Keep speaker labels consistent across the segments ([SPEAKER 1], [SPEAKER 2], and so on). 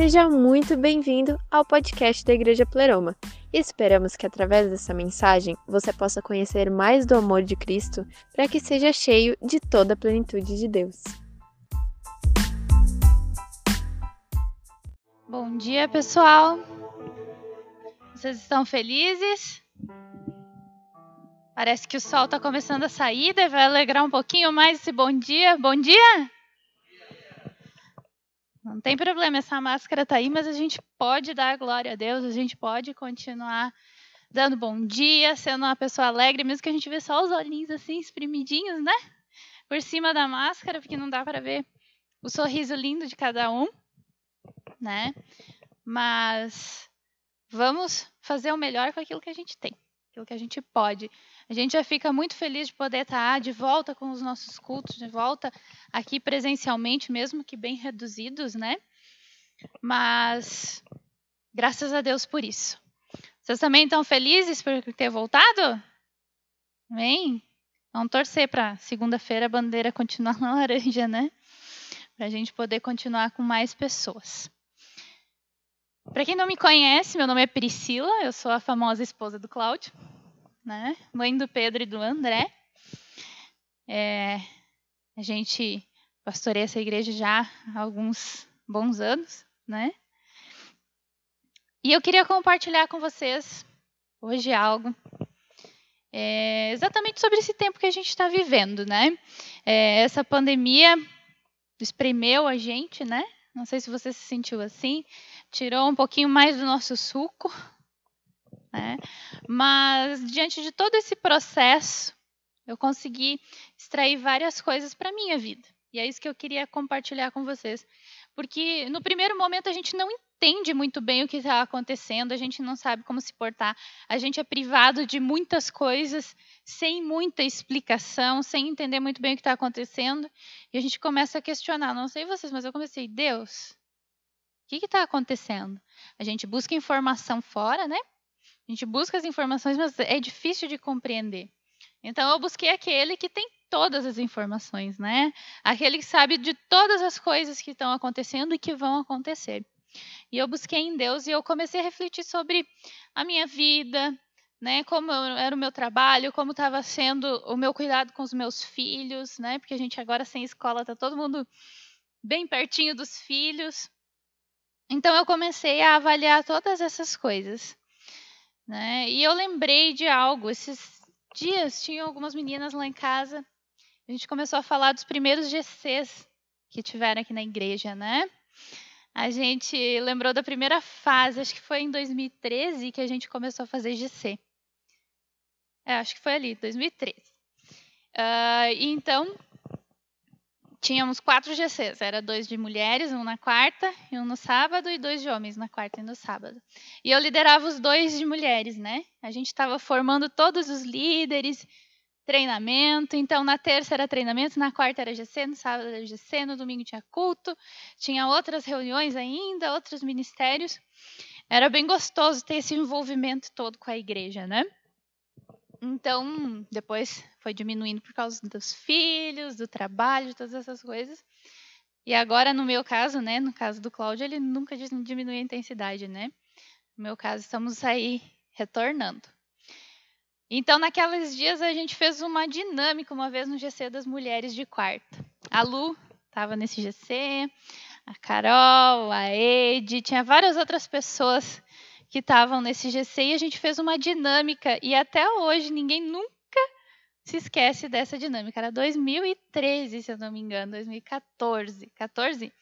[SPEAKER 1] Seja muito bem-vindo ao podcast da Igreja Pleroma. Esperamos que através dessa mensagem você possa conhecer mais do amor de Cristo para que seja cheio de toda a plenitude de Deus.
[SPEAKER 2] Bom dia, pessoal. Vocês estão felizes? Parece que o sol está começando a sair, deve alegrar um pouquinho mais esse bom dia. Bom dia! Não tem problema, essa máscara tá aí, mas a gente pode dar glória a Deus, a gente pode continuar dando bom dia, sendo uma pessoa alegre, mesmo que a gente vê só os olhinhos assim espremidinhos, né? Por cima da máscara, porque não dá para ver o sorriso lindo de cada um, né? Mas vamos fazer o melhor com aquilo que a gente tem, aquilo que a gente pode. A gente já fica muito feliz de poder estar de volta com os nossos cultos, de volta aqui presencialmente, mesmo que bem reduzidos, né? Mas graças a Deus por isso. Vocês também estão felizes por ter voltado? Amém? Vamos torcer para segunda-feira a bandeira continuar na laranja, né? Para a gente poder continuar com mais pessoas. Para quem não me conhece, meu nome é Priscila, eu sou a famosa esposa do Cláudio né? Mãe do Pedro e do André. É, a gente pastoreia essa igreja já há alguns bons anos, né? E eu queria compartilhar com vocês hoje algo é, exatamente sobre esse tempo que a gente está vivendo, né? É, essa pandemia espremeu a gente, né? Não sei se você se sentiu assim, tirou um pouquinho mais do nosso suco, né? Mas diante de todo esse processo, eu consegui extrair várias coisas para minha vida. E é isso que eu queria compartilhar com vocês. Porque no primeiro momento a gente não entende muito bem o que está acontecendo, a gente não sabe como se portar, a gente é privado de muitas coisas sem muita explicação, sem entender muito bem o que está acontecendo, e a gente começa a questionar. Não sei vocês, mas eu comecei, Deus, o que está acontecendo? A gente busca informação fora, né? A gente busca as informações, mas é difícil de compreender. Então eu busquei aquele que tem todas as informações, né? Aquele que sabe de todas as coisas que estão acontecendo e que vão acontecer. E eu busquei em Deus e eu comecei a refletir sobre a minha vida, né? Como era o meu trabalho, como estava sendo o meu cuidado com os meus filhos, né? Porque a gente agora sem escola tá todo mundo bem pertinho dos filhos. Então eu comecei a avaliar todas essas coisas. Né? E eu lembrei de algo. Esses dias tinham algumas meninas lá em casa. A gente começou a falar dos primeiros GCs que tiveram aqui na igreja, né? A gente lembrou da primeira fase, acho que foi em 2013 que a gente começou a fazer GC. É, acho que foi ali, 2013. Uh, então, tínhamos quatro GCs, era dois de mulheres, um na quarta e um no sábado, e dois de homens na quarta e no sábado. E eu liderava os dois de mulheres, né? A gente estava formando todos os líderes, treinamento. Então, na terça era treinamento, na quarta era GC, no sábado era GC, no domingo tinha culto, tinha outras reuniões ainda, outros ministérios. Era bem gostoso ter esse envolvimento todo com a igreja, né? Então, depois foi diminuindo por causa dos filhos, do trabalho, todas essas coisas. E agora, no meu caso, né, no caso do Cláudio, ele nunca diminui a intensidade, né? No meu caso, estamos aí retornando. Então, naqueles dias, a gente fez uma dinâmica uma vez no GC das mulheres de quarta. A Lu estava nesse GC, a Carol, a Ed, tinha várias outras pessoas que estavam nesse GC e a gente fez uma dinâmica e até hoje ninguém nunca se esquece dessa dinâmica. Era 2013, se eu não me engano, 2014. 14?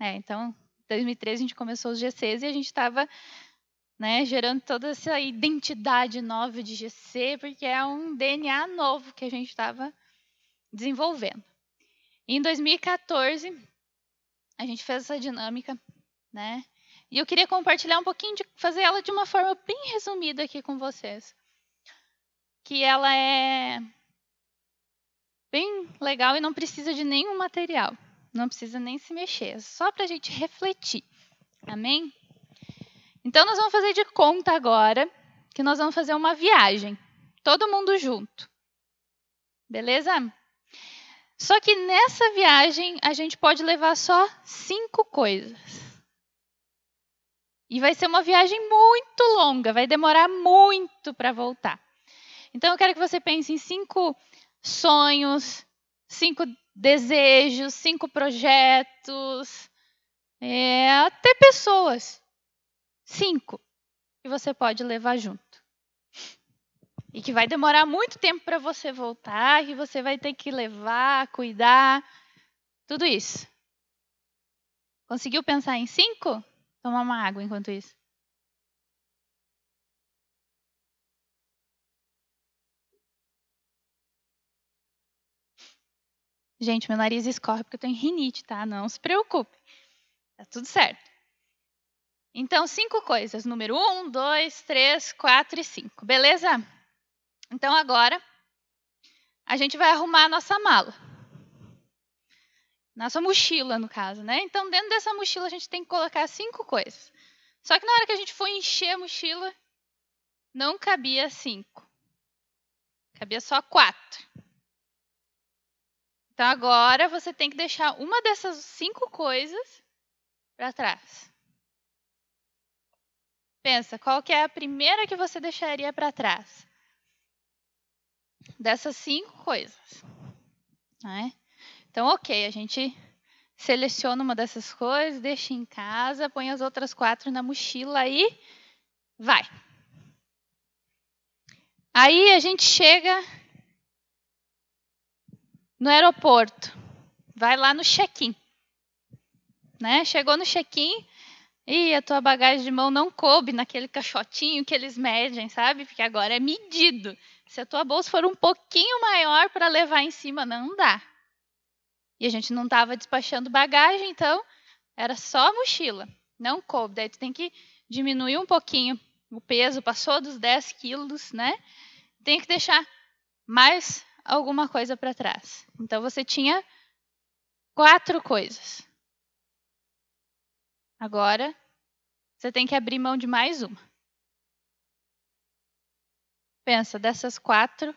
[SPEAKER 2] É, então, 2013 a gente começou os GCs e a gente estava né, gerando toda essa identidade nova de GC, porque é um DNA novo que a gente estava desenvolvendo. Em 2014, a gente fez essa dinâmica, né? E eu queria compartilhar um pouquinho de fazer ela de uma forma bem resumida aqui com vocês. Que ela é bem legal e não precisa de nenhum material. Não precisa nem se mexer, é só para a gente refletir. Amém? Então, nós vamos fazer de conta agora que nós vamos fazer uma viagem, todo mundo junto. Beleza? Só que nessa viagem a gente pode levar só cinco coisas. E vai ser uma viagem muito longa, vai demorar muito para voltar. Então eu quero que você pense em cinco sonhos, cinco desejos, cinco projetos, é, até pessoas. Cinco que você pode levar junto. E que vai demorar muito tempo para você voltar, que você vai ter que levar, cuidar, tudo isso. Conseguiu pensar em cinco? Tomar uma água enquanto isso. Gente, meu nariz escorre porque eu tenho rinite, tá? Não se preocupe. Tá tudo certo. Então, cinco coisas. Número um, dois, três, quatro e cinco. Beleza? Então, agora, a gente vai arrumar a nossa mala. Nossa mochila, no caso, né? Então, dentro dessa mochila, a gente tem que colocar cinco coisas. Só que na hora que a gente for encher a mochila, não cabia cinco. Cabia só quatro. Então agora você tem que deixar uma dessas cinco coisas para trás. Pensa, qual que é a primeira que você deixaria para trás? Dessas cinco coisas. Né? Então, ok, a gente seleciona uma dessas coisas, deixa em casa, põe as outras quatro na mochila e vai. Aí a gente chega no aeroporto, vai lá no check-in. Né? Chegou no check-in e a tua bagagem de mão não coube naquele caixotinho que eles medem, sabe? Porque agora é medido. Se a tua bolsa for um pouquinho maior para levar em cima, não dá. E a gente não estava despachando bagagem, então era só mochila. Não coube. Daí tu tem que diminuir um pouquinho o peso, passou dos 10 quilos, né? Tem que deixar mais alguma coisa para trás. Então você tinha quatro coisas. Agora você tem que abrir mão de mais uma. Pensa, dessas quatro,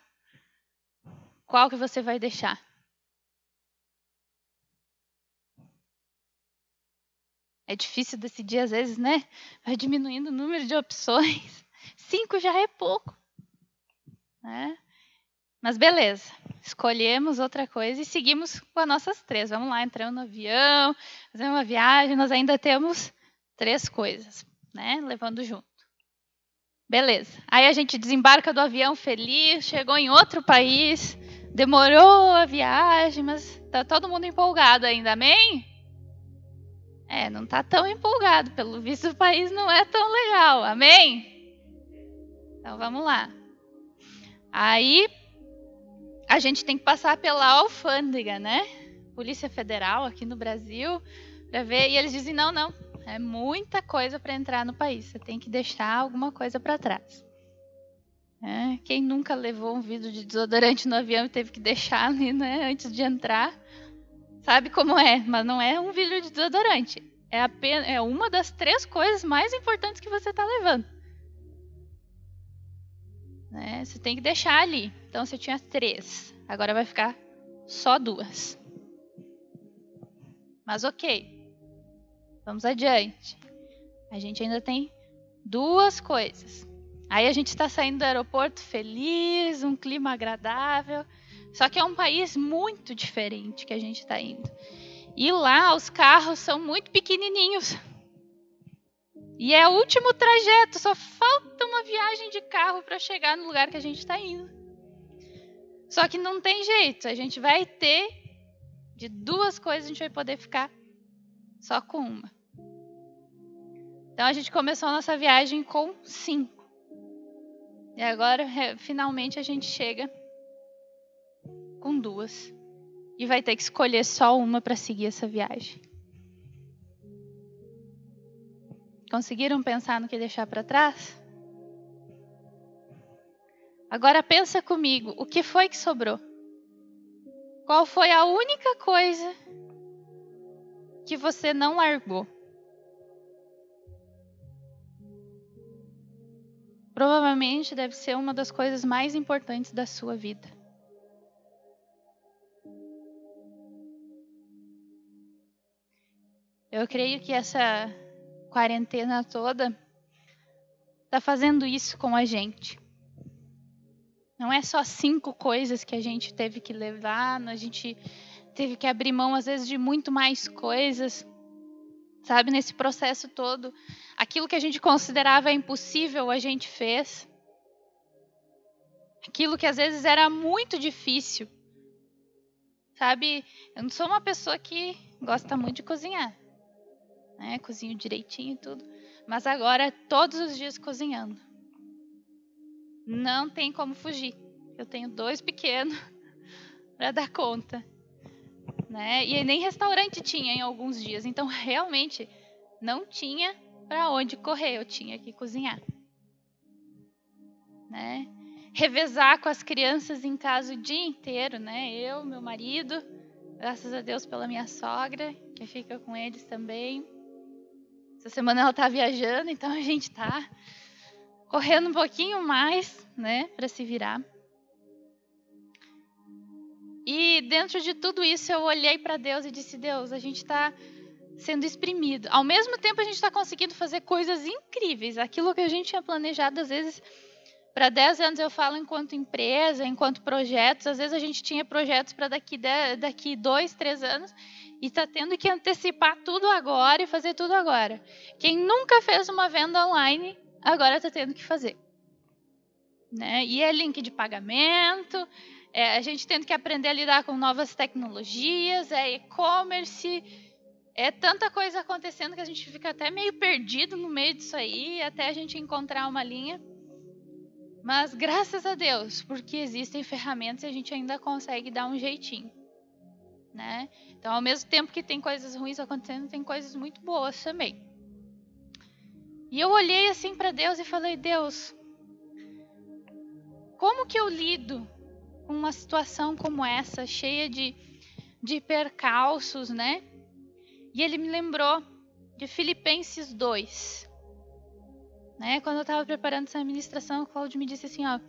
[SPEAKER 2] qual que você vai deixar? É difícil decidir às vezes, né? Vai diminuindo o número de opções. Cinco já é pouco. Né? Mas beleza, escolhemos outra coisa e seguimos com as nossas três. Vamos lá, entramos no avião, fazemos uma viagem, nós ainda temos três coisas, né? Levando junto. Beleza. Aí a gente desembarca do avião feliz, chegou em outro país, demorou a viagem, mas tá todo mundo empolgado ainda, amém? É, não tá tão empolgado, pelo visto o país não é tão legal, amém? Então vamos lá. Aí a gente tem que passar pela alfândega, né? Polícia Federal aqui no Brasil, para ver. E eles dizem: não, não, é muita coisa para entrar no país. Você tem que deixar alguma coisa para trás. É, quem nunca levou um vidro de desodorante no avião e teve que deixar ali, né, antes de entrar, sabe como é. Mas não é um vidro de desodorante. É, apenas, é uma das três coisas mais importantes que você está levando. Né? Você tem que deixar ali. Então você tinha três, agora vai ficar só duas. Mas ok, vamos adiante. A gente ainda tem duas coisas. Aí a gente está saindo do aeroporto feliz, um clima agradável. Só que é um país muito diferente que a gente está indo. E lá os carros são muito pequenininhos. E é o último trajeto, só falta uma viagem de carro para chegar no lugar que a gente está indo. Só que não tem jeito, a gente vai ter de duas coisas a gente vai poder ficar só com uma. Então a gente começou a nossa viagem com cinco. E agora finalmente a gente chega com duas. E vai ter que escolher só uma para seguir essa viagem. Conseguiram pensar no que deixar para trás? Agora pensa comigo, o que foi que sobrou? Qual foi a única coisa que você não largou? Provavelmente deve ser uma das coisas mais importantes da sua vida. Eu creio que essa quarentena toda, está fazendo isso com a gente. Não é só cinco coisas que a gente teve que levar, a gente teve que abrir mão, às vezes, de muito mais coisas, sabe? Nesse processo todo. Aquilo que a gente considerava impossível, a gente fez. Aquilo que às vezes era muito difícil. Sabe? Eu não sou uma pessoa que gosta muito de cozinhar. Né? Cozinho direitinho e tudo. Mas agora, todos os dias cozinhando. Não tem como fugir. Eu tenho dois pequenos para dar conta. Né? E nem restaurante tinha em alguns dias. Então, realmente, não tinha para onde correr. Eu tinha que cozinhar. Né? Revezar com as crianças em casa o dia inteiro, né? Eu, meu marido, graças a Deus pela minha sogra, que fica com eles também. Essa semana ela tá viajando, então a gente tá correndo um pouquinho mais, né, para se virar. E dentro de tudo isso eu olhei para Deus e disse: Deus, a gente está sendo exprimido. Ao mesmo tempo a gente está conseguindo fazer coisas incríveis. Aquilo que a gente tinha planejado, às vezes, para 10 anos eu falo enquanto empresa, enquanto projetos. Às vezes a gente tinha projetos para daqui, daqui dois, três anos e está tendo que antecipar tudo agora e fazer tudo agora. Quem nunca fez uma venda online, agora está tendo que fazer. Né? E é link de pagamento, é a gente tendo que aprender a lidar com novas tecnologias, é e-commerce, é tanta coisa acontecendo que a gente fica até meio perdido no meio disso aí, até a gente encontrar uma linha. Mas graças a Deus, porque existem ferramentas e a gente ainda consegue dar um jeitinho. Né? Então, ao mesmo tempo que tem coisas ruins acontecendo, tem coisas muito boas também. E eu olhei assim para Deus e falei: Deus, como que eu lido com uma situação como essa, cheia de, de percalços, né? E ele me lembrou de Filipenses 2. Né? Quando eu estava preparando essa administração, o Claudio me disse assim: ó,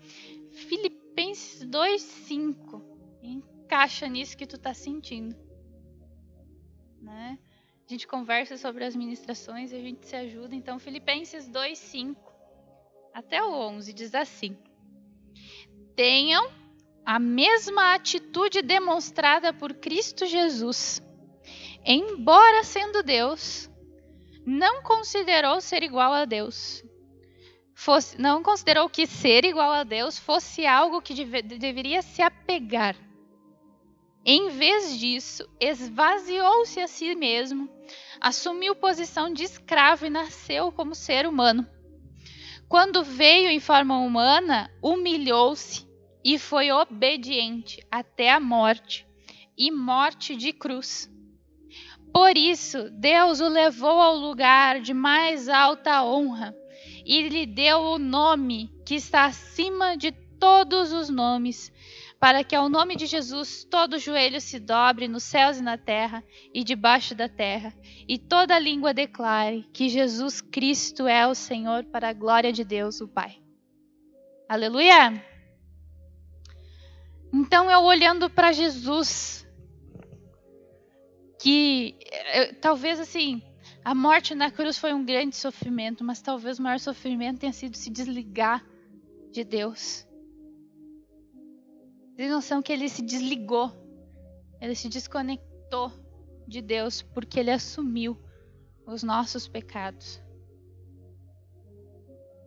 [SPEAKER 2] Filipenses 2, 5 encaixa nisso que tu está sentindo. Né? A gente conversa sobre as ministrações e a gente se ajuda. Então, Filipenses 2, 5 até o 11 diz assim: Tenham a mesma atitude demonstrada por Cristo Jesus. Embora sendo Deus, não considerou ser igual a Deus. Fosse, não considerou que ser igual a Deus fosse algo que deve, deveria se apegar em vez disso, esvaziou-se a si mesmo, assumiu posição de escravo e nasceu como ser humano. Quando veio em forma humana, humilhou-se e foi obediente até a morte e morte de cruz. Por isso, Deus o levou ao lugar de mais alta honra e lhe deu o nome que está acima de todos os nomes para que ao nome de Jesus todo joelho se dobre nos céus e na terra e debaixo da terra, e toda língua declare que Jesus Cristo é o Senhor para a glória de Deus, o Pai. Aleluia! Então eu olhando para Jesus, que talvez assim, a morte na cruz foi um grande sofrimento, mas talvez o maior sofrimento tenha sido se desligar de Deus tem noção que ele se desligou, ele se desconectou de Deus porque ele assumiu os nossos pecados.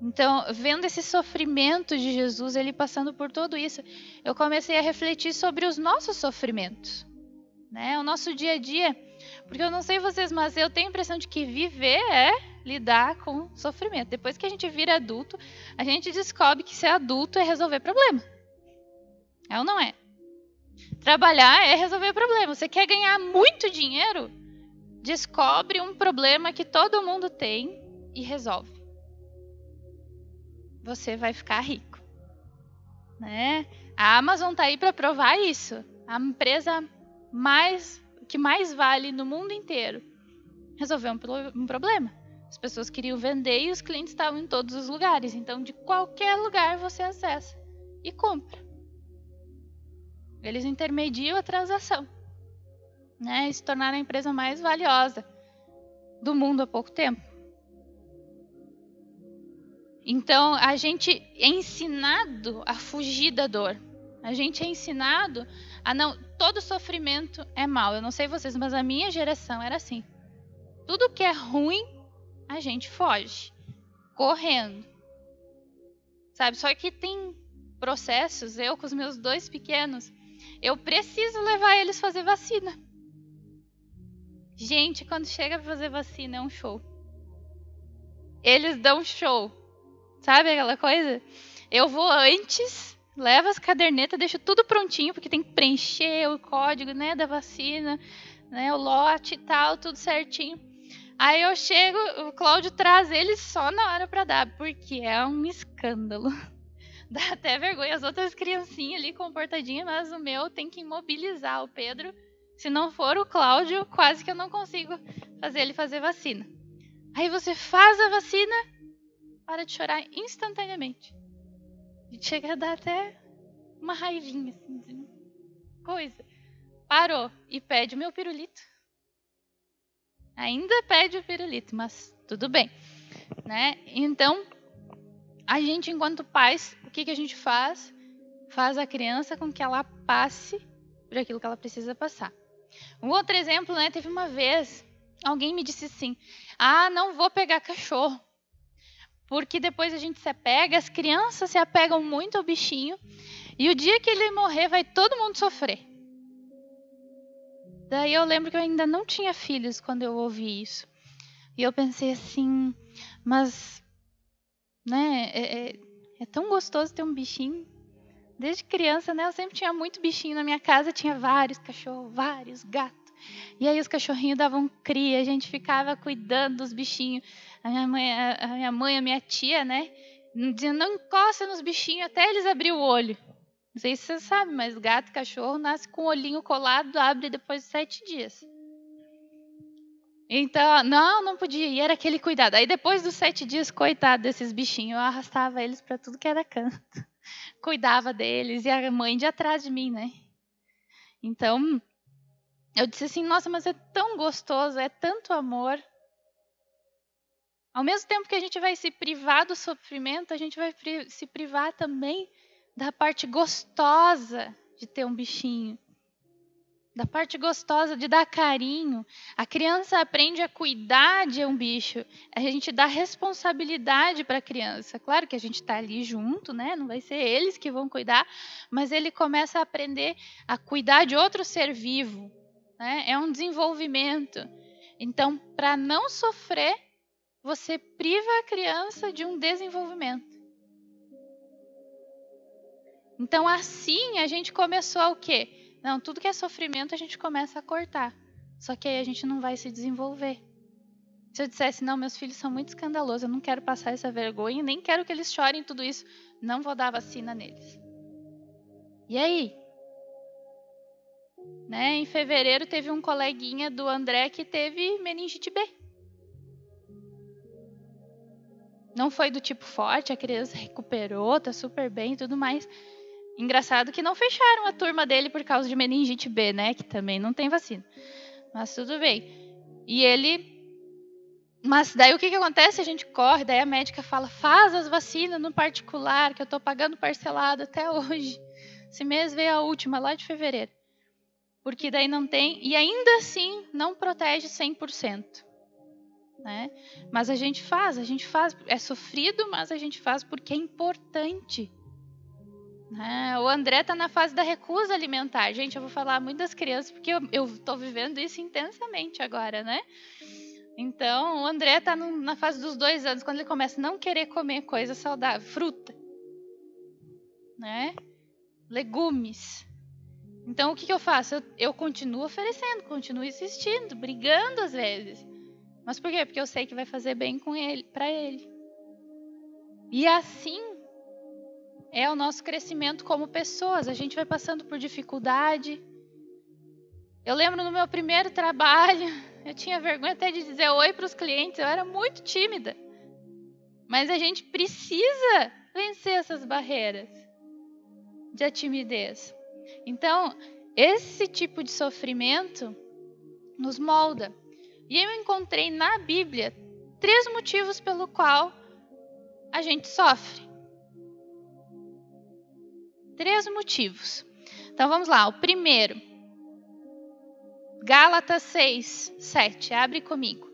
[SPEAKER 2] Então, vendo esse sofrimento de Jesus, ele passando por tudo isso, eu comecei a refletir sobre os nossos sofrimentos, né? O nosso dia a dia. Porque eu não sei vocês, mas eu tenho a impressão de que viver é lidar com sofrimento. Depois que a gente vira adulto, a gente descobre que ser adulto é resolver problema. É ou não é? Trabalhar é resolver problema. Você quer ganhar muito dinheiro? Descobre um problema que todo mundo tem e resolve. Você vai ficar rico. Né? A Amazon está aí para provar isso. A empresa mais que mais vale no mundo inteiro resolveu um, um problema. As pessoas queriam vender e os clientes estavam em todos os lugares. Então, de qualquer lugar você acessa e compra. Eles intermediam a transação, né? E se tornaram a empresa mais valiosa do mundo há pouco tempo. Então, a gente é ensinado a fugir da dor. A gente é ensinado a não. Todo sofrimento é mal. Eu não sei vocês, mas a minha geração era assim. Tudo que é ruim, a gente foge. Correndo. Sabe? Só que tem processos, eu com os meus dois pequenos, eu preciso levar eles fazer vacina. Gente, quando chega para fazer vacina é um show. Eles dão show. Sabe aquela coisa? Eu vou antes, levo as cadernetas, deixo tudo prontinho, porque tem que preencher o código, né, da vacina, né, o lote e tal, tudo certinho. Aí eu chego, o Cláudio traz eles só na hora para dar, porque é um escândalo. Dá até vergonha as outras criancinhas ali comportadinhas, mas o meu tem que imobilizar o Pedro. Se não for o Cláudio, quase que eu não consigo fazer ele fazer vacina. Aí você faz a vacina, para de chorar instantaneamente. E chega a dar até uma raivinha, assim, coisa. Parou e pede o meu pirulito. Ainda pede o pirulito, mas tudo bem, né? Então, a gente, enquanto pais, o que, que a gente faz? Faz a criança com que ela passe por aquilo que ela precisa passar. Um outro exemplo, né? Teve uma vez, alguém me disse assim: Ah, não vou pegar cachorro. Porque depois a gente se apega, as crianças se apegam muito ao bichinho, e o dia que ele morrer, vai todo mundo sofrer. Daí eu lembro que eu ainda não tinha filhos quando eu ouvi isso. E eu pensei assim, mas né? É, é, é, tão gostoso ter um bichinho. Desde criança, né? Eu sempre tinha muito bichinho na minha casa, tinha vários cachorros, vários gatos. E aí os cachorrinhos davam cria, a gente ficava cuidando dos bichinhos. A minha mãe, a, minha mãe, a minha tia, né? Dizia, não encosta nos bichinhos até eles abrir o olho. Não sei se você sabe, mas gato e cachorro nasce com o olhinho colado, abre depois de sete dias. Então, não, não podia. E era aquele cuidado. Aí depois dos sete dias, coitado desses bichinhos, eu arrastava eles para tudo que era canto. Cuidava deles e a mãe de atrás de mim, né? Então, eu disse assim: nossa, mas é tão gostoso, é tanto amor. Ao mesmo tempo que a gente vai se privar do sofrimento, a gente vai se privar também da parte gostosa de ter um bichinho da parte gostosa de dar carinho. A criança aprende a cuidar de um bicho. A gente dá responsabilidade para a criança. Claro que a gente está ali junto, né? Não vai ser eles que vão cuidar, mas ele começa a aprender a cuidar de outro ser vivo. Né? É um desenvolvimento. Então, para não sofrer, você priva a criança de um desenvolvimento. Então, assim a gente começou o quê? Não, tudo que é sofrimento a gente começa a cortar. Só que aí a gente não vai se desenvolver. Se eu dissesse, não, meus filhos são muito escandalosos, eu não quero passar essa vergonha, nem quero que eles chorem tudo isso, não vou dar vacina neles. E aí? Né? Em fevereiro teve um coleguinha do André que teve meningite B. Não foi do tipo forte, a criança recuperou, tá super bem e tudo mais. Engraçado que não fecharam a turma dele por causa de meningite B, né? Que também não tem vacina. Mas tudo bem. E ele. Mas daí o que, que acontece? A gente corre, daí a médica fala: faz as vacinas no particular, que eu estou pagando parcelado até hoje. Esse mês veio a última, lá de fevereiro. Porque daí não tem. E ainda assim não protege 100%. Né? Mas a gente faz, a gente faz. É sofrido, mas a gente faz porque é importante. É, o André está na fase da recusa alimentar. Gente, eu vou falar muito das crianças porque eu estou vivendo isso intensamente agora, né? Então, o André está na fase dos dois anos, quando ele começa a não querer comer coisa saudável, fruta, né? Legumes. Então, o que, que eu faço? Eu, eu continuo oferecendo, continuo insistindo, brigando às vezes. Mas por quê? Porque eu sei que vai fazer bem com ele, para ele. E assim é o nosso crescimento como pessoas. A gente vai passando por dificuldade. Eu lembro no meu primeiro trabalho, eu tinha vergonha até de dizer oi para os clientes, eu era muito tímida. Mas a gente precisa vencer essas barreiras de timidez. Então, esse tipo de sofrimento nos molda. E eu encontrei na Bíblia três motivos pelo qual a gente sofre? Três motivos. Então vamos lá. O primeiro, Gálatas 6, 7. Abre comigo.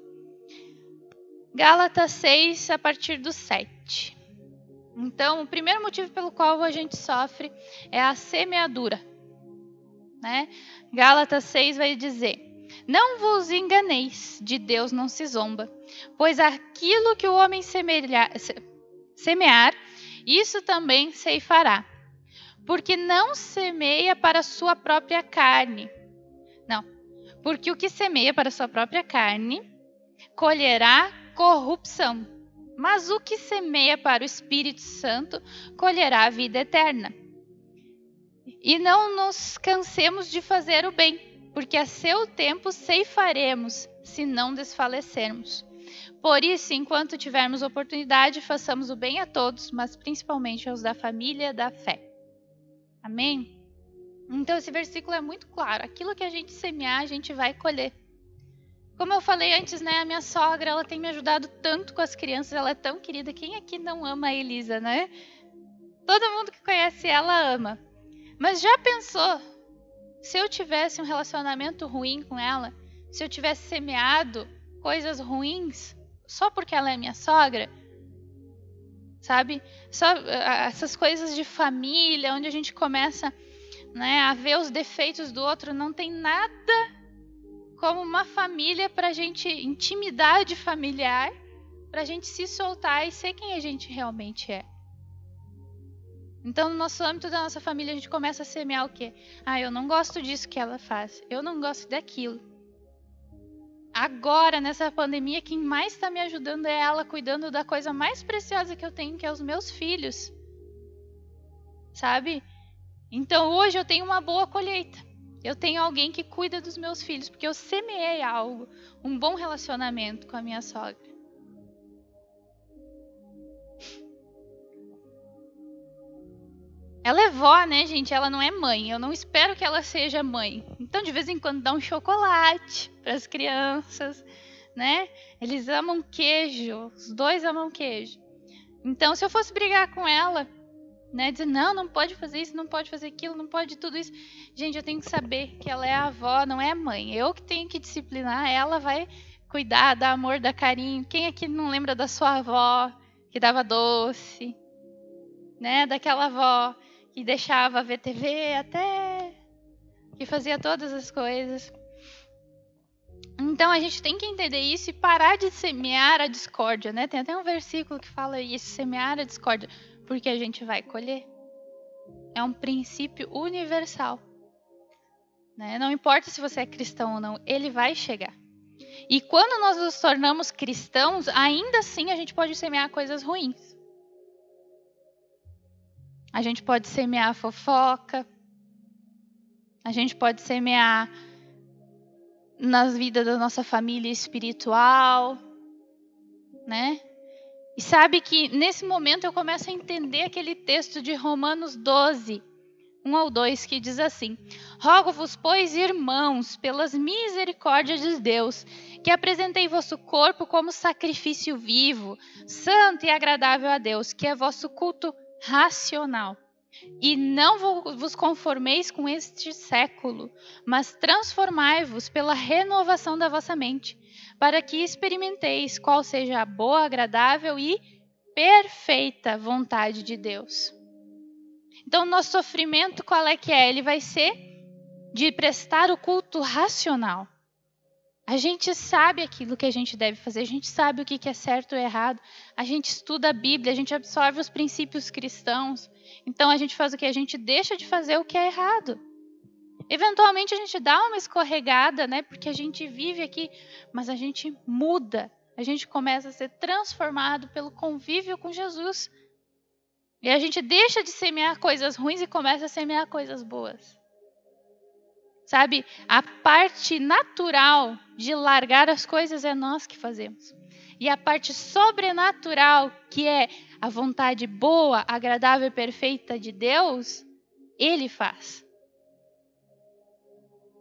[SPEAKER 2] Gálatas 6, a partir do 7. Então, o primeiro motivo pelo qual a gente sofre é a semeadura. Né? Gálatas 6 vai dizer: Não vos enganeis, de Deus não se zomba, pois aquilo que o homem semear, isso também ceifará. Porque não semeia para a sua própria carne. Não. Porque o que semeia para a sua própria carne colherá corrupção mas o que semeia para o Espírito Santo colherá a vida eterna. E não nos cansemos de fazer o bem, porque a seu tempo ceifaremos, se não desfalecermos. Por isso, enquanto tivermos oportunidade, façamos o bem a todos, mas principalmente aos da família da fé. Amém? Então, esse versículo é muito claro: aquilo que a gente semear, a gente vai colher. Como eu falei antes, né, a minha sogra, ela tem me ajudado tanto com as crianças, ela é tão querida. Quem aqui não ama a Elisa, né? Todo mundo que conhece ela ama. Mas já pensou se eu tivesse um relacionamento ruim com ela, se eu tivesse semeado coisas ruins só porque ela é minha sogra? Sabe? Só essas coisas de família, onde a gente começa, né, a ver os defeitos do outro, não tem nada como uma família para gente, intimidade familiar, para a gente se soltar e ser quem a gente realmente é. Então, no nosso âmbito da nossa família, a gente começa a semear o quê? Ah, eu não gosto disso que ela faz. Eu não gosto daquilo. Agora, nessa pandemia, quem mais está me ajudando é ela cuidando da coisa mais preciosa que eu tenho, que é os meus filhos. Sabe? Então, hoje eu tenho uma boa colheita. Eu tenho alguém que cuida dos meus filhos, porque eu semeei algo, um bom relacionamento com a minha sogra. Ela é vó, né, gente? Ela não é mãe. Eu não espero que ela seja mãe. Então, de vez em quando, dá um chocolate para as crianças, né? Eles amam queijo. Os dois amam queijo. Então, se eu fosse brigar com ela, né? Dizer, não, não pode fazer isso, não pode fazer aquilo, não pode tudo isso. Gente, eu tenho que saber que ela é a avó, não é a mãe. Eu que tenho que disciplinar, ela vai cuidar, dar amor, dar carinho. Quem aqui não lembra da sua avó que dava doce? Né? Daquela avó que deixava ver TV até que fazia todas as coisas. Então a gente tem que entender isso e parar de semear a discórdia, né? Tem até um versículo que fala isso, semear a discórdia porque a gente vai colher. É um princípio universal. Né? Não importa se você é cristão ou não, ele vai chegar. E quando nós nos tornamos cristãos, ainda assim a gente pode semear coisas ruins. A gente pode semear fofoca. A gente pode semear nas vidas da nossa família espiritual, né? E sabe que nesse momento eu começo a entender aquele texto de Romanos 12, 1 ao 2, que diz assim: Rogo-vos, pois, irmãos, pelas misericórdias de Deus, que apresentei vosso corpo como sacrifício vivo, santo e agradável a Deus, que é vosso culto racional. E não vos conformeis com este século, mas transformai-vos pela renovação da vossa mente para que experimenteis qual seja a boa, agradável e perfeita vontade de Deus. Então, nosso sofrimento, qual é que é? Ele vai ser de prestar o culto racional. A gente sabe aquilo que a gente deve fazer, a gente sabe o que é certo ou errado, a gente estuda a Bíblia, a gente absorve os princípios cristãos. Então a gente faz o que? A gente deixa de fazer o que é errado. Eventualmente a gente dá uma escorregada, né? Porque a gente vive aqui, mas a gente muda. A gente começa a ser transformado pelo convívio com Jesus. E a gente deixa de semear coisas ruins e começa a semear coisas boas. Sabe? A parte natural de largar as coisas é nós que fazemos. E a parte sobrenatural, que é a vontade boa, agradável e perfeita de Deus, ele faz.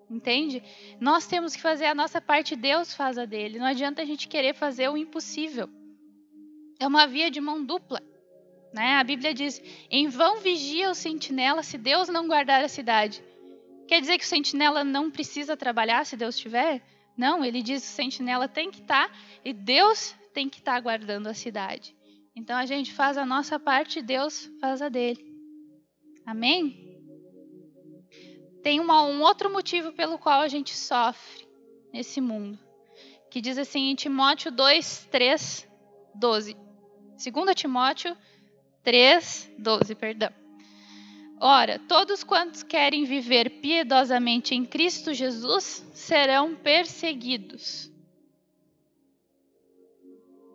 [SPEAKER 2] Entende? Nós temos que fazer a nossa parte, Deus faz a dele. Não adianta a gente querer fazer o impossível. É uma via de mão dupla. Né? A Bíblia diz: em vão vigia o sentinela se Deus não guardar a cidade. Quer dizer que o sentinela não precisa trabalhar se Deus estiver? Não, ele diz que o sentinela tem que estar tá, e Deus tem que estar tá guardando a cidade. Então a gente faz a nossa parte e Deus faz a dele. Amém? Tem uma, um outro motivo pelo qual a gente sofre nesse mundo, que diz assim em Timóteo 2, 3, 12. 2 Timóteo 3, 12, perdão. Ora, todos quantos querem viver piedosamente em Cristo Jesus serão perseguidos.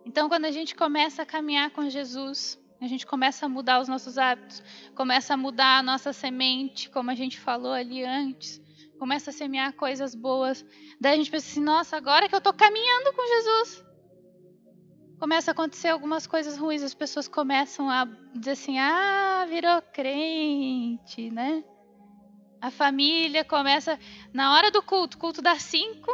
[SPEAKER 2] Então, quando a gente começa a caminhar com Jesus, a gente começa a mudar os nossos hábitos, começa a mudar a nossa semente, como a gente falou ali antes, começa a semear coisas boas. Daí a gente pensa assim: nossa, agora que eu estou caminhando com Jesus, começa a acontecer algumas coisas ruins, as pessoas começam a dizer assim: ah, virou crente, né? A família começa, na hora do culto, culto das cinco,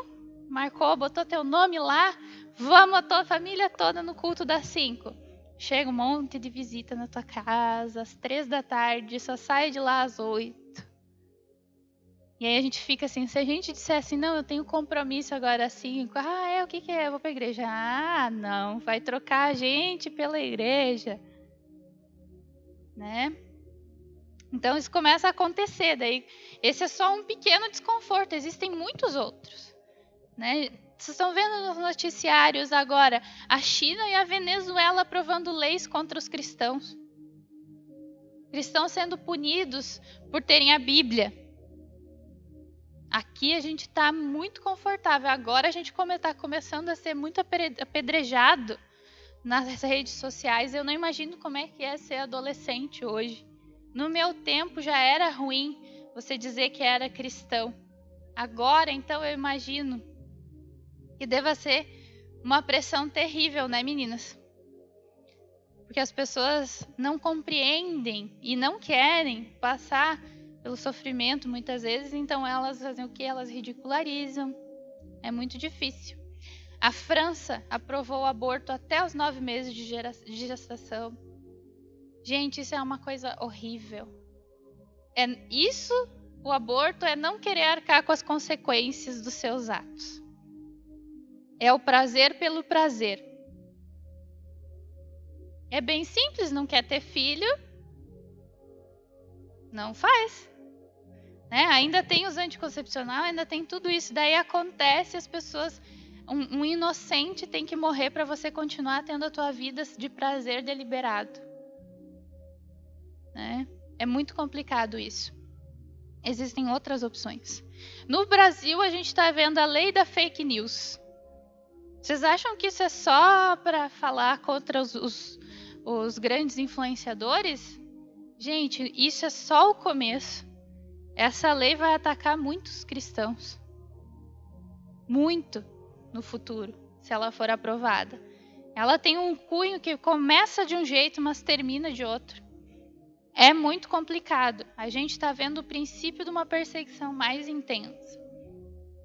[SPEAKER 2] marcou, botou teu nome lá, vamos a tua família toda no culto das cinco. Chega um monte de visita na tua casa, às três da tarde, só sai de lá às oito. E aí a gente fica assim, se a gente disser assim, não, eu tenho compromisso agora assim, ah, é, o que, que é? Eu vou pra igreja. Ah, não, vai trocar a gente pela igreja. Né? Então isso começa a acontecer. Daí, esse é só um pequeno desconforto, existem muitos outros. Né? Vocês estão vendo nos noticiários agora a China e a Venezuela aprovando leis contra os cristãos. Cristãos sendo punidos por terem a Bíblia. Aqui a gente está muito confortável. Agora a gente está começando a ser muito apedrejado nas redes sociais. Eu não imagino como é que é ser adolescente hoje. No meu tempo já era ruim você dizer que era cristão. Agora, então, eu imagino que deva ser uma pressão terrível, né, meninas? Porque as pessoas não compreendem e não querem passar pelo sofrimento muitas vezes, então elas fazem o que? Elas ridicularizam. É muito difícil. A França aprovou o aborto até os nove meses de, de gestação. Gente, isso é uma coisa horrível. É isso, o aborto é não querer arcar com as consequências dos seus atos. É o prazer pelo prazer. É bem simples, não quer ter filho? Não faz. Né? Ainda tem os anticoncepcional, ainda tem tudo isso. Daí acontece as pessoas. Um, um inocente tem que morrer para você continuar tendo a tua vida de prazer deliberado. Né? É muito complicado isso. Existem outras opções. No Brasil, a gente está vendo a lei da fake news. Vocês acham que isso é só para falar contra os, os, os grandes influenciadores? Gente, isso é só o começo. Essa lei vai atacar muitos cristãos. Muito no futuro, se ela for aprovada. Ela tem um cunho que começa de um jeito, mas termina de outro. É muito complicado. A gente está vendo o princípio de uma perseguição mais intensa.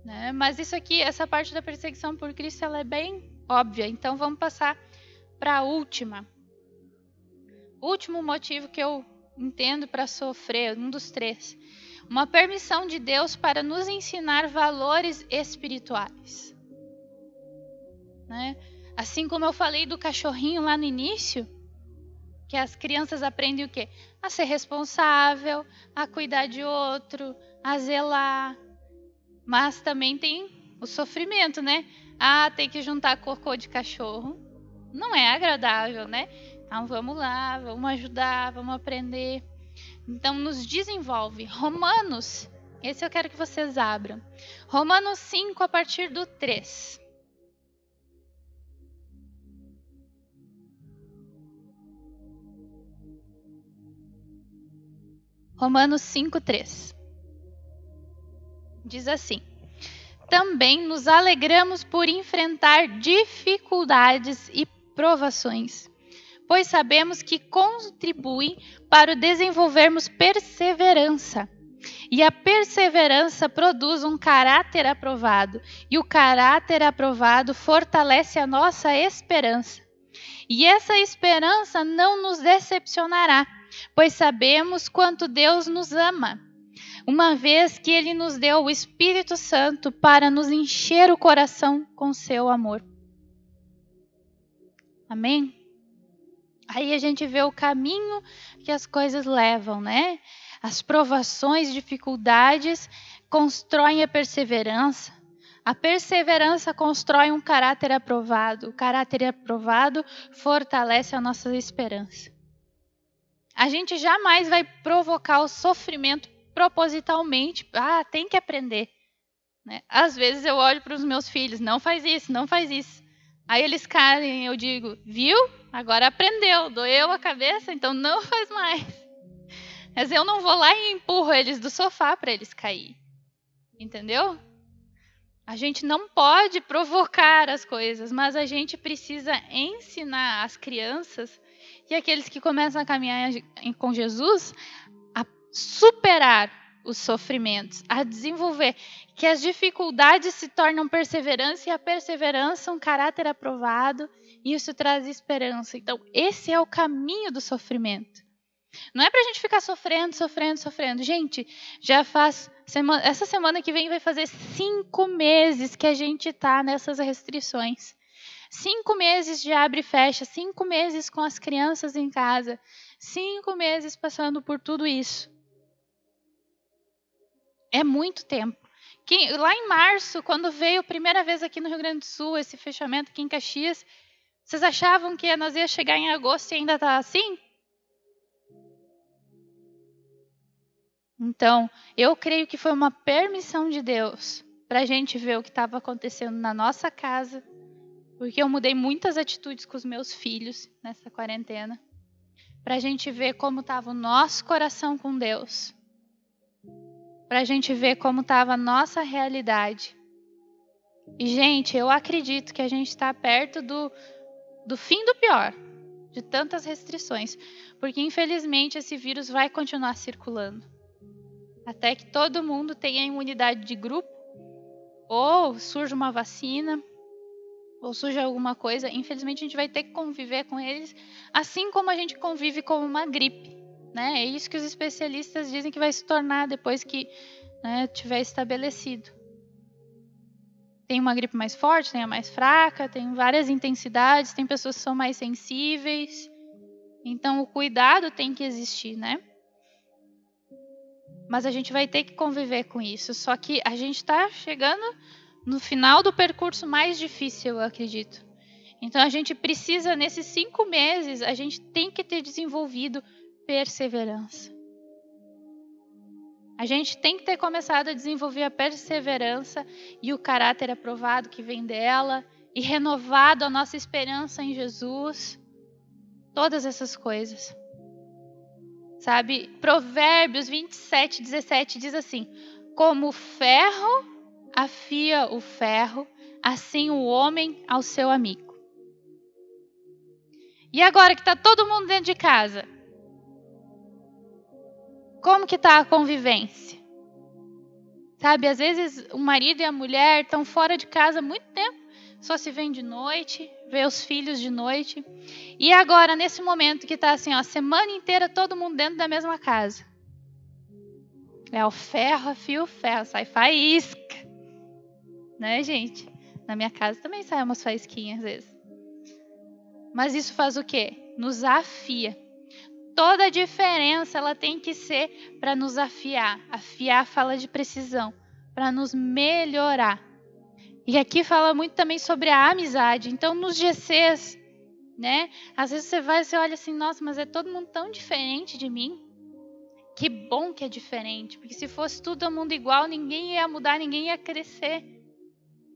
[SPEAKER 2] Né? Mas isso aqui, essa parte da perseguição por Cristo, ela é bem óbvia. Então vamos passar para a última. Último motivo que eu entendo para sofrer, um dos três, uma permissão de Deus para nos ensinar valores espirituais. Né? Assim como eu falei do cachorrinho lá no início, que as crianças aprendem o quê? A ser responsável, a cuidar de outro, a zelar. Mas também tem o sofrimento, né? Ah, tem que juntar cocô de cachorro. Não é agradável, né? Então vamos lá, vamos ajudar, vamos aprender. Então, nos desenvolve. Romanos, esse eu quero que vocês abram. Romanos 5, a partir do 3. Romanos 5, 3. Diz assim: Também nos alegramos por enfrentar dificuldades e provações pois sabemos que contribuem para desenvolvermos perseverança. E a perseverança produz um caráter aprovado, e o caráter aprovado fortalece a nossa esperança. E essa esperança não nos decepcionará, pois sabemos quanto Deus nos ama, uma vez que Ele nos deu o Espírito Santo para nos encher o coração com seu amor. Amém? Aí a gente vê o caminho que as coisas levam, né? As provações, dificuldades constroem a perseverança. A perseverança constrói um caráter aprovado. O caráter aprovado fortalece a nossa esperança. A gente jamais vai provocar o sofrimento propositalmente. Ah, tem que aprender. Né? Às vezes eu olho para os meus filhos, não faz isso, não faz isso. Aí eles caem, eu digo, viu? Agora aprendeu, doeu a cabeça, então não faz mais. Mas eu não vou lá e empurro eles do sofá para eles cair. Entendeu? A gente não pode provocar as coisas, mas a gente precisa ensinar as crianças e aqueles que começam a caminhar com Jesus a superar os sofrimentos, a desenvolver que as dificuldades se tornam perseverança e a perseverança um caráter aprovado, e isso traz esperança. Então, esse é o caminho do sofrimento. Não é para a gente ficar sofrendo, sofrendo, sofrendo. Gente, já faz. Semana, essa semana que vem vai fazer cinco meses que a gente está nessas restrições. Cinco meses de abre e fecha, cinco meses com as crianças em casa, cinco meses passando por tudo isso. É muito tempo. Que, lá em março, quando veio a primeira vez aqui no Rio Grande do Sul, esse fechamento aqui em Caxias, vocês achavam que nós ia chegar em agosto e ainda está assim? Então, eu creio que foi uma permissão de Deus para a gente ver o que estava acontecendo na nossa casa, porque eu mudei muitas atitudes com os meus filhos nessa quarentena, para a gente ver como estava o nosso coração com Deus para a gente ver como estava a nossa realidade. E, gente, eu acredito que a gente está perto do, do fim do pior, de tantas restrições, porque infelizmente esse vírus vai continuar circulando até que todo mundo tenha imunidade de grupo, ou surja uma vacina, ou surja alguma coisa. Infelizmente, a gente vai ter que conviver com eles, assim como a gente convive com uma gripe. Né? É isso que os especialistas dizem que vai se tornar depois que né, tiver estabelecido. Tem uma gripe mais forte, tem a mais fraca, tem várias intensidades, tem pessoas que são mais sensíveis. Então o cuidado tem que existir, né? Mas a gente vai ter que conviver com isso. Só que a gente está chegando no final do percurso mais difícil, eu acredito. Então a gente precisa, nesses cinco meses, a gente tem que ter desenvolvido perseverança. A gente tem que ter começado a desenvolver a perseverança e o caráter aprovado que vem dela, e renovado a nossa esperança em Jesus. Todas essas coisas. Sabe? Provérbios 27, 17 diz assim: Como o ferro afia o ferro, assim o homem ao seu amigo. E agora que está todo mundo dentro de casa, como que está a convivência? Sabe, às vezes o marido e a mulher estão fora de casa muito tempo, só se vêem de noite, vê os filhos de noite. E agora, nesse momento que está assim, ó, a semana inteira todo mundo dentro da mesma casa. É o ferro, afia o ferro, sai faísca. Né, gente? Na minha casa também sai umas faísquinhas às vezes. Mas isso faz o quê? Nos afia toda a diferença ela tem que ser para nos afiar. Afiar fala de precisão, para nos melhorar. E aqui fala muito também sobre a amizade. Então, nos GCs, né? Às vezes você vai e você olha assim, nossa, mas é todo mundo tão diferente de mim. Que bom que é diferente, porque se fosse todo mundo igual, ninguém ia mudar, ninguém ia crescer.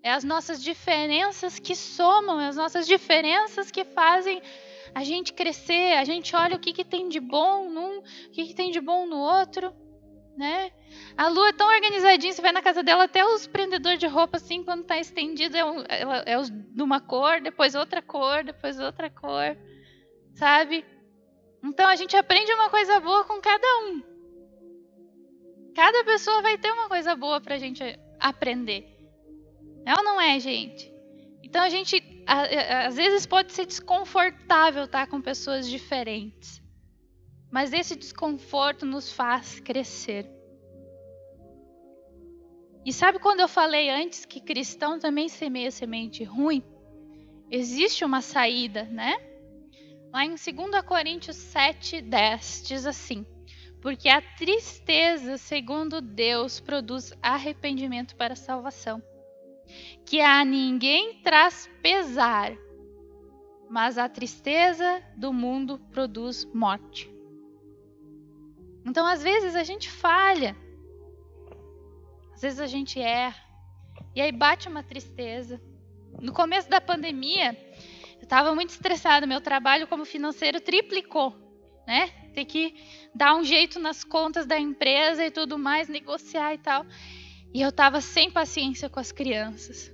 [SPEAKER 2] É as nossas diferenças que somam, é as nossas diferenças que fazem a gente crescer, a gente olha o que, que tem de bom num, o que, que tem de bom no outro, né? A lua é tão organizadinha, você vai na casa dela, até os prendedores de roupa, assim, quando está estendido, é, um, é, é de uma cor, depois outra cor, depois outra cor, sabe? Então a gente aprende uma coisa boa com cada um. Cada pessoa vai ter uma coisa boa para a gente aprender. É ou não é, gente? Então a gente às vezes pode ser desconfortável estar com pessoas diferentes. Mas esse desconforto nos faz crescer. E sabe quando eu falei antes que cristão também semeia semente ruim? Existe uma saída, né? Lá em 2 Coríntios 7, 10 diz assim: Porque a tristeza, segundo Deus, produz arrependimento para salvação, que a ninguém traz pesar, mas a tristeza do mundo produz morte. Então, às vezes, a gente falha, às vezes a gente erra. E aí bate uma tristeza. No começo da pandemia, eu estava muito estressada. Meu trabalho como financeiro triplicou, né? Ter que dar um jeito nas contas da empresa e tudo mais, negociar e tal. E eu estava sem paciência com as crianças.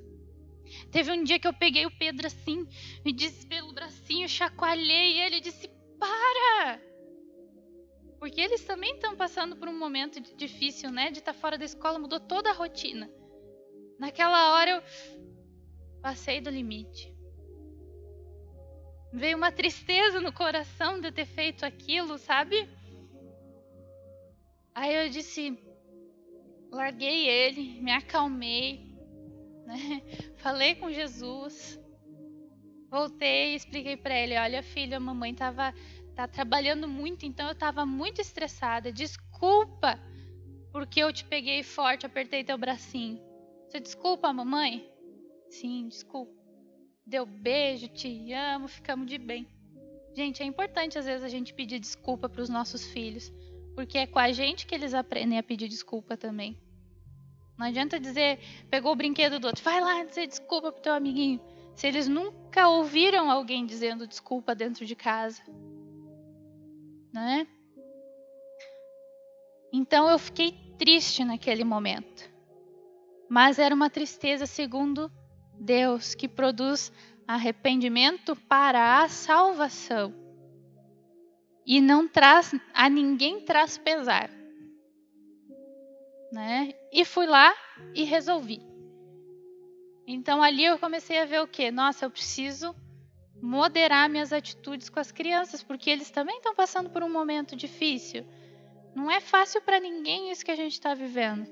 [SPEAKER 2] Teve um dia que eu peguei o Pedro assim, me disse pelo bracinho, chacoalhei e ele disse: Para! Porque eles também estão passando por um momento difícil, né? De estar tá fora da escola, mudou toda a rotina. Naquela hora eu passei do limite. Veio uma tristeza no coração de ter feito aquilo, sabe? Aí eu disse, larguei ele, me acalmei, né? falei com Jesus, voltei e expliquei para ele: olha, filho, a mamãe estava tá trabalhando muito, então eu estava muito estressada. Desculpa porque eu te peguei forte, apertei teu bracinho. Você desculpa, mamãe? Sim, desculpa. Deu beijo, te amo, ficamos de bem. Gente, é importante às vezes a gente pedir desculpa para os nossos filhos, porque é com a gente que eles aprendem a pedir desculpa também. Não adianta dizer, pegou o brinquedo do outro, vai lá dizer desculpa pro teu amiguinho, se eles nunca ouviram alguém dizendo desculpa dentro de casa né? Então eu fiquei triste naquele momento. Mas era uma tristeza segundo Deus, que produz arrependimento para a salvação. E não traz a ninguém traz pesar. Né? E fui lá e resolvi. Então ali eu comecei a ver o que? Nossa, eu preciso moderar minhas atitudes com as crianças, porque eles também estão passando por um momento difícil. Não é fácil para ninguém isso que a gente está vivendo.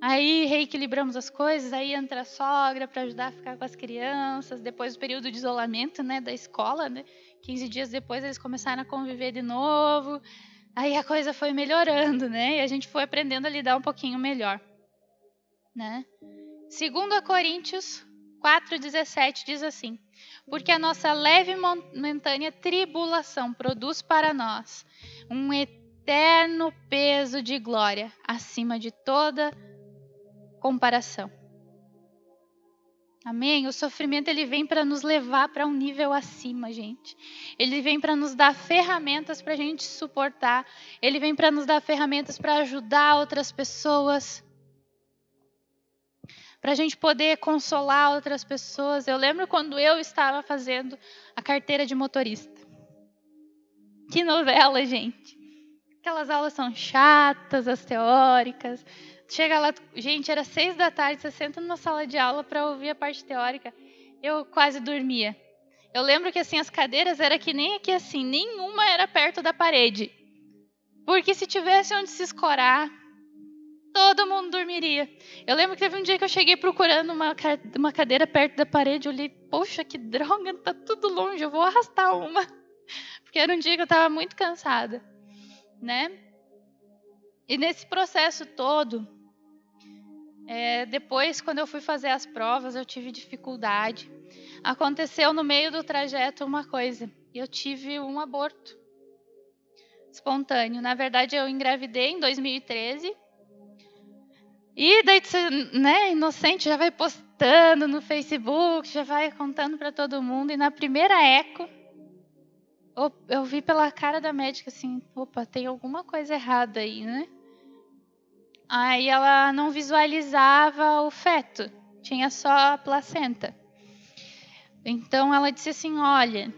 [SPEAKER 2] Aí reequilibramos as coisas, aí entra a sogra para ajudar a ficar com as crianças, depois do período de isolamento né, da escola, né, 15 dias depois eles começaram a conviver de novo. Aí a coisa foi melhorando, né? E a gente foi aprendendo a lidar um pouquinho melhor, né? Segundo a Coríntios 4:17 diz assim: porque a nossa leve momentânea tribulação produz para nós um eterno peso de glória acima de toda comparação. Amém? O sofrimento ele vem para nos levar para um nível acima, gente. Ele vem para nos dar ferramentas para a gente suportar. Ele vem para nos dar ferramentas para ajudar outras pessoas para a gente poder consolar outras pessoas. Eu lembro quando eu estava fazendo a carteira de motorista. Que novela, gente! Aquelas aulas são chatas, as teóricas. Chega lá, gente, era seis da tarde, você senta numa sala de aula para ouvir a parte teórica. Eu quase dormia. Eu lembro que assim as cadeiras era que nem aqui assim, nenhuma era perto da parede. Porque se tivesse onde se escorar, todo mundo dormiria. Eu lembro que teve um dia que eu cheguei procurando uma, uma cadeira perto da parede. Eu olhei, poxa, que droga, tá tudo longe, eu vou arrastar uma. Porque era um dia que eu estava muito cansada, né? E nesse processo todo, é, depois, quando eu fui fazer as provas, eu tive dificuldade. Aconteceu no meio do trajeto uma coisa: eu tive um aborto espontâneo. Na verdade, eu engravidei em 2013 e daí né, inocente, já vai postando no Facebook, já vai contando para todo mundo. E na primeira eco, eu vi pela cara da médica assim, opa, tem alguma coisa errada aí, né? Aí ela não visualizava o feto, tinha só a placenta. Então ela disse assim, olha,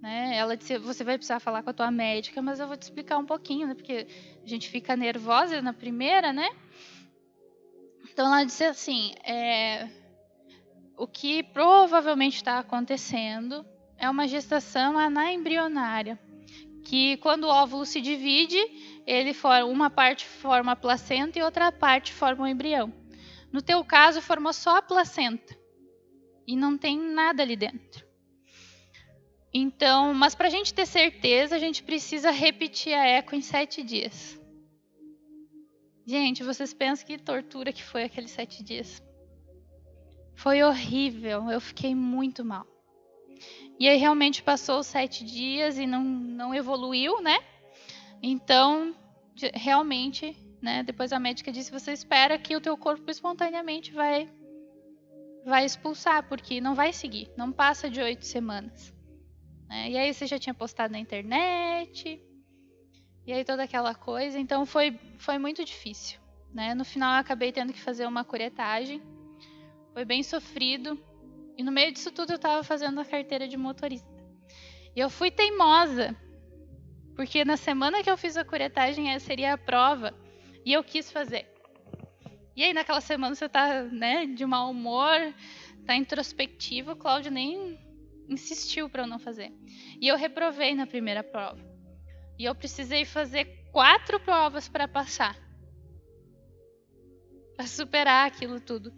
[SPEAKER 2] né? Ela disse, você vai precisar falar com a tua médica, mas eu vou te explicar um pouquinho, né? Porque a gente fica nervosa na primeira, né? Então ela disse assim: é, o que provavelmente está acontecendo é uma gestação anaembrionária, que quando o óvulo se divide, ele forma uma parte forma a placenta e outra parte forma o embrião. No teu caso, formou só a placenta e não tem nada ali dentro. Então, mas para a gente ter certeza, a gente precisa repetir a eco em sete dias. Gente, vocês pensam que tortura que foi aqueles sete dias? Foi horrível, eu fiquei muito mal. E aí realmente passou os sete dias e não, não evoluiu, né? Então, realmente, né? Depois a médica disse, você espera que o teu corpo espontaneamente vai vai expulsar, porque não vai seguir, não passa de oito semanas. Né? E aí você já tinha postado na internet, e aí toda aquela coisa, então foi, foi muito difícil. Né? No final eu acabei tendo que fazer uma curetagem, foi bem sofrido, e no meio disso tudo eu estava fazendo a carteira de motorista. E eu fui teimosa, porque na semana que eu fiz a curetagem seria a prova, e eu quis fazer. E aí naquela semana você tá, né, de mau humor, tá introspectivo, o Cláudio nem insistiu para eu não fazer. E eu reprovei na primeira prova. E eu precisei fazer quatro provas para passar. Para superar aquilo tudo.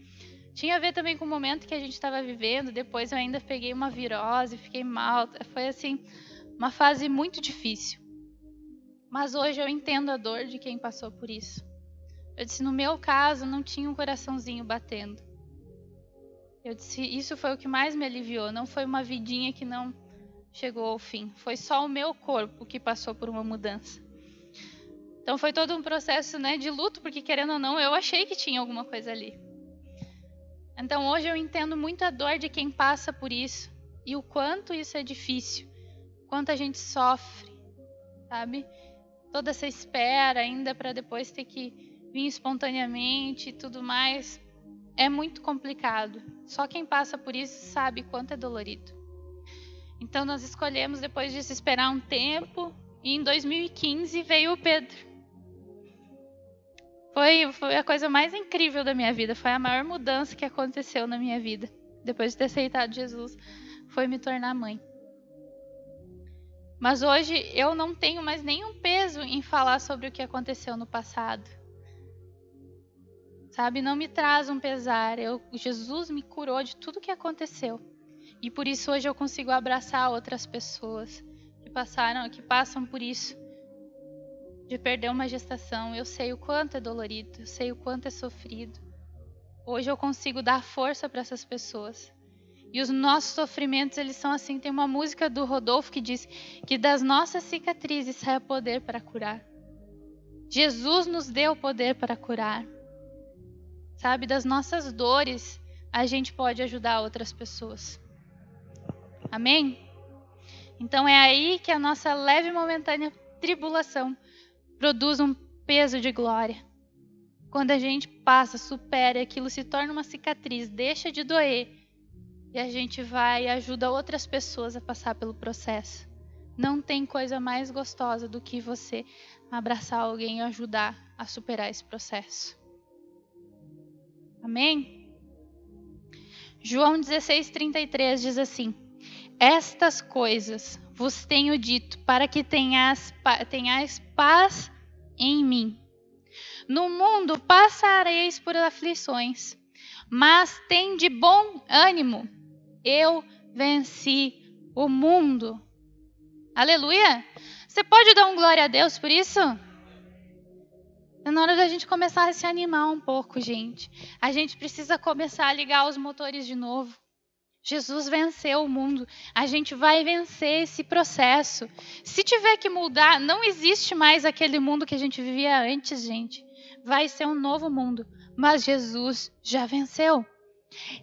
[SPEAKER 2] Tinha a ver também com o momento que a gente estava vivendo. Depois eu ainda peguei uma virose, fiquei mal. Foi assim, uma fase muito difícil. Mas hoje eu entendo a dor de quem passou por isso. Eu disse: no meu caso, não tinha um coraçãozinho batendo. Eu disse: isso foi o que mais me aliviou. Não foi uma vidinha que não chegou ao fim. Foi só o meu corpo que passou por uma mudança. Então foi todo um processo né, de luto, porque querendo ou não, eu achei que tinha alguma coisa ali. Então hoje eu entendo muito a dor de quem passa por isso e o quanto isso é difícil, quanto a gente sofre, sabe? Toda essa espera ainda para depois ter que vir espontaneamente e tudo mais, é muito complicado. Só quem passa por isso sabe quanto é dolorido. Então nós escolhemos depois disso esperar um tempo e em 2015 veio o Pedro. Foi, foi a coisa mais incrível da minha vida, foi a maior mudança que aconteceu na minha vida. Depois de ter aceitado Jesus, foi me tornar mãe. Mas hoje eu não tenho mais nenhum peso em falar sobre o que aconteceu no passado sabe? Não me traz um pesar. Eu, Jesus me curou de tudo que aconteceu. E por isso hoje eu consigo abraçar outras pessoas que passaram, que passam por isso, de perder uma gestação. Eu sei o quanto é dolorido, eu sei o quanto é sofrido. Hoje eu consigo dar força para essas pessoas. E os nossos sofrimentos, eles são assim. Tem uma música do Rodolfo que diz que das nossas cicatrizes sai o poder para curar. Jesus nos deu o poder para curar sabe? Das nossas dores, a gente pode ajudar outras pessoas. Amém? Então é aí que a nossa leve e momentânea tribulação produz um peso de glória. Quando a gente passa, supera, aquilo se torna uma cicatriz, deixa de doer, e a gente vai e ajuda outras pessoas a passar pelo processo. Não tem coisa mais gostosa do que você abraçar alguém e ajudar a superar esse processo. Amém? João 16:33 diz assim: Estas coisas vos tenho dito para que tenhas, tenhais paz em mim. No mundo passareis por aflições, mas tem de bom ânimo. Eu venci o mundo. Aleluia! Você pode dar um glória a Deus por isso? É na hora da gente começar a se animar um pouco, gente. A gente precisa começar a ligar os motores de novo. Jesus venceu o mundo. A gente vai vencer esse processo. Se tiver que mudar, não existe mais aquele mundo que a gente vivia antes, gente. Vai ser um novo mundo. Mas Jesus já venceu.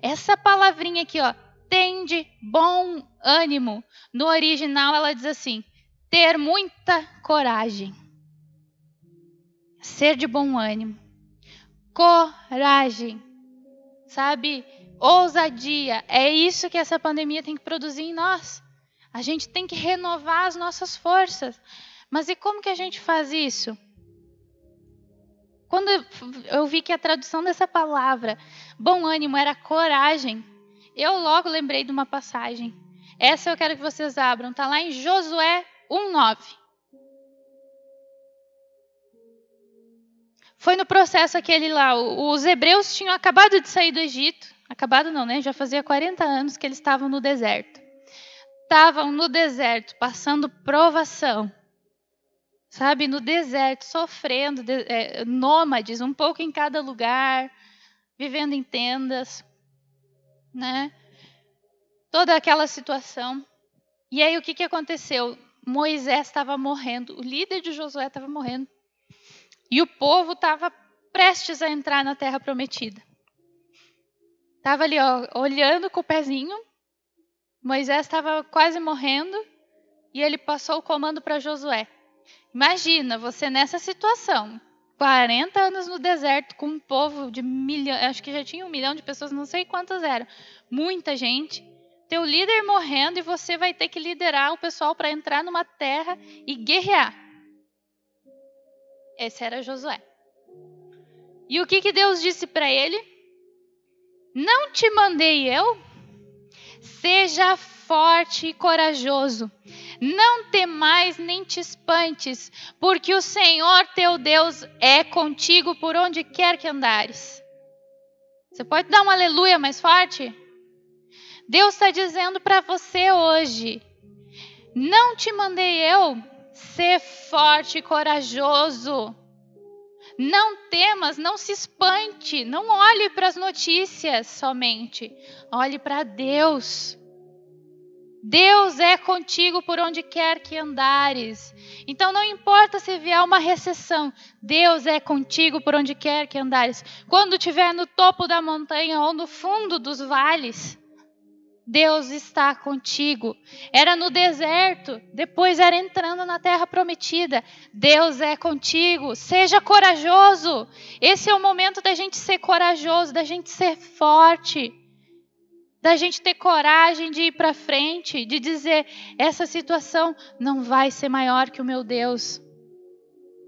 [SPEAKER 2] Essa palavrinha aqui, ó, tende bom ânimo. No original ela diz assim: ter muita coragem ser de bom ânimo, coragem, sabe? Ousadia. É isso que essa pandemia tem que produzir em nós. A gente tem que renovar as nossas forças. Mas e como que a gente faz isso? Quando eu vi que a tradução dessa palavra, bom ânimo, era coragem, eu logo lembrei de uma passagem. Essa eu quero que vocês abram. Está lá em Josué 1,9. Foi no processo aquele lá. Os hebreus tinham acabado de sair do Egito. Acabado não, né? Já fazia 40 anos que eles estavam no deserto. Estavam no deserto, passando provação. Sabe, no deserto, sofrendo, é, nômades, um pouco em cada lugar, vivendo em tendas, né? Toda aquela situação. E aí o que, que aconteceu? Moisés estava morrendo, o líder de Josué estava morrendo. E o povo estava prestes a entrar na terra prometida. Estava ali, ó, olhando com o pezinho. Moisés estava quase morrendo e ele passou o comando para Josué. Imagina você nessa situação, 40 anos no deserto com um povo de milhão, acho que já tinha um milhão de pessoas, não sei quantas eram, muita gente. Teu líder morrendo e você vai ter que liderar o pessoal para entrar numa terra e guerrear. Esse era Josué. E o que, que Deus disse para ele? Não te mandei eu? Seja forte e corajoso. Não temais nem te espantes, porque o Senhor teu Deus é contigo por onde quer que andares. Você pode dar um aleluia mais forte? Deus está dizendo para você hoje: não te mandei eu ser forte e corajoso. Não temas, não se espante, não olhe para as notícias somente, olhe para Deus. Deus é contigo por onde quer que andares. Então não importa se vier uma recessão, Deus é contigo por onde quer que andares. Quando estiver no topo da montanha ou no fundo dos vales, Deus está contigo. Era no deserto, depois era entrando na terra prometida. Deus é contigo. Seja corajoso. Esse é o momento da gente ser corajoso, da gente ser forte da gente ter coragem de ir para frente, de dizer: essa situação não vai ser maior que o meu Deus.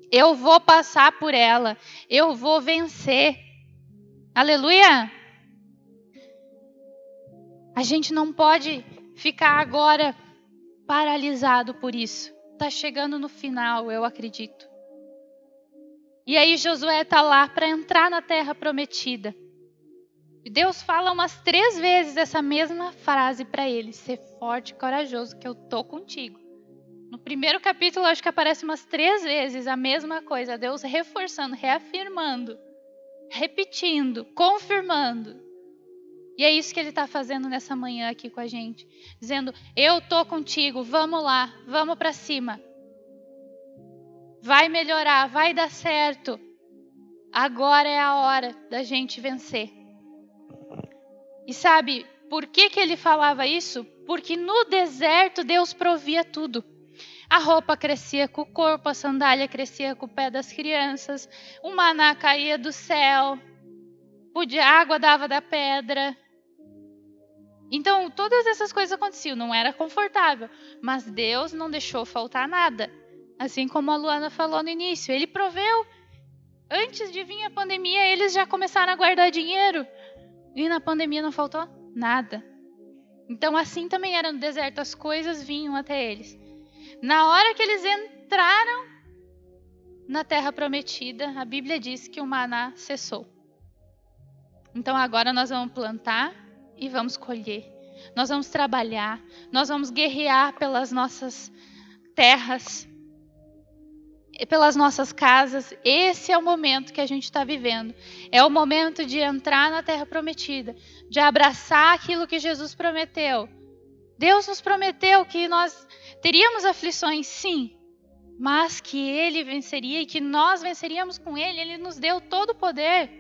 [SPEAKER 2] Eu vou passar por ela, eu vou vencer. Aleluia! A gente não pode ficar agora paralisado por isso. Está chegando no final, eu acredito. E aí Josué está lá para entrar na terra prometida. Deus fala umas três vezes essa mesma frase para ele: ser forte e corajoso, que eu tô contigo. No primeiro capítulo, acho que aparece umas três vezes a mesma coisa, Deus reforçando, reafirmando, repetindo, confirmando. E é isso que ele está fazendo nessa manhã aqui com a gente, dizendo: Eu tô contigo, vamos lá, vamos para cima. Vai melhorar, vai dar certo. Agora é a hora da gente vencer. E sabe por que, que ele falava isso? Porque no deserto Deus provia tudo. A roupa crescia com o corpo, a sandália crescia com o pé das crianças, o maná caía do céu, a água dava da pedra. Então, todas essas coisas aconteciam, não era confortável, mas Deus não deixou faltar nada. Assim como a Luana falou no início, ele proveu. Antes de vir a pandemia, eles já começaram a guardar dinheiro. E na pandemia não faltou nada. Então, assim também era no deserto, as coisas vinham até eles. Na hora que eles entraram na terra prometida, a Bíblia diz que o maná cessou. Então, agora nós vamos plantar e vamos colher. Nós vamos trabalhar, nós vamos guerrear pelas nossas terras, pelas nossas casas. Esse é o momento que a gente está vivendo. É o momento de entrar na terra prometida, de abraçar aquilo que Jesus prometeu. Deus nos prometeu que nós teríamos aflições, sim, mas que Ele venceria e que nós venceríamos com Ele. Ele nos deu todo o poder.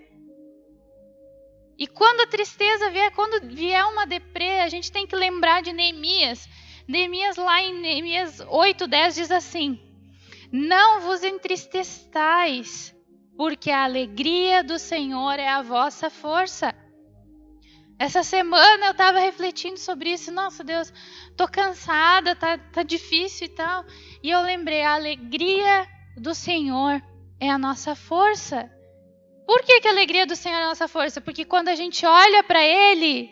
[SPEAKER 2] E quando a tristeza vier, quando vier uma deprê, a gente tem que lembrar de Neemias. Neemias lá em Neemias 8, 10 diz assim: não vos entristeçais, porque a alegria do Senhor é a vossa força. Essa semana eu estava refletindo sobre isso. Nossa, Deus, tô cansada, tá, tá difícil e tal. E eu lembrei, a alegria do Senhor é a nossa força. Por que, que a alegria do Senhor é a nossa força? Porque quando a gente olha para Ele,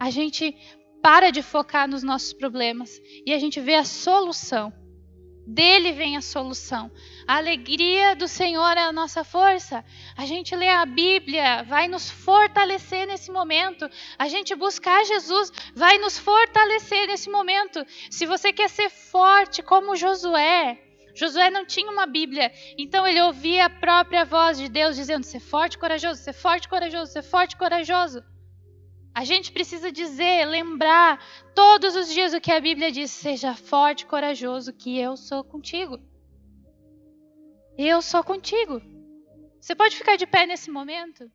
[SPEAKER 2] a gente para de focar nos nossos problemas e a gente vê a solução. Dele vem a solução. A alegria do Senhor é a nossa força. A gente lê a Bíblia, vai nos fortalecer nesse momento. A gente buscar Jesus, vai nos fortalecer nesse momento. Se você quer ser forte como Josué, Josué não tinha uma Bíblia, então ele ouvia a própria voz de Deus dizendo: ser forte, corajoso, ser forte, corajoso, ser forte, corajoso. A gente precisa dizer, lembrar todos os dias o que a Bíblia diz: seja forte, corajoso, que eu sou contigo. Eu sou contigo. Você pode ficar de pé nesse momento?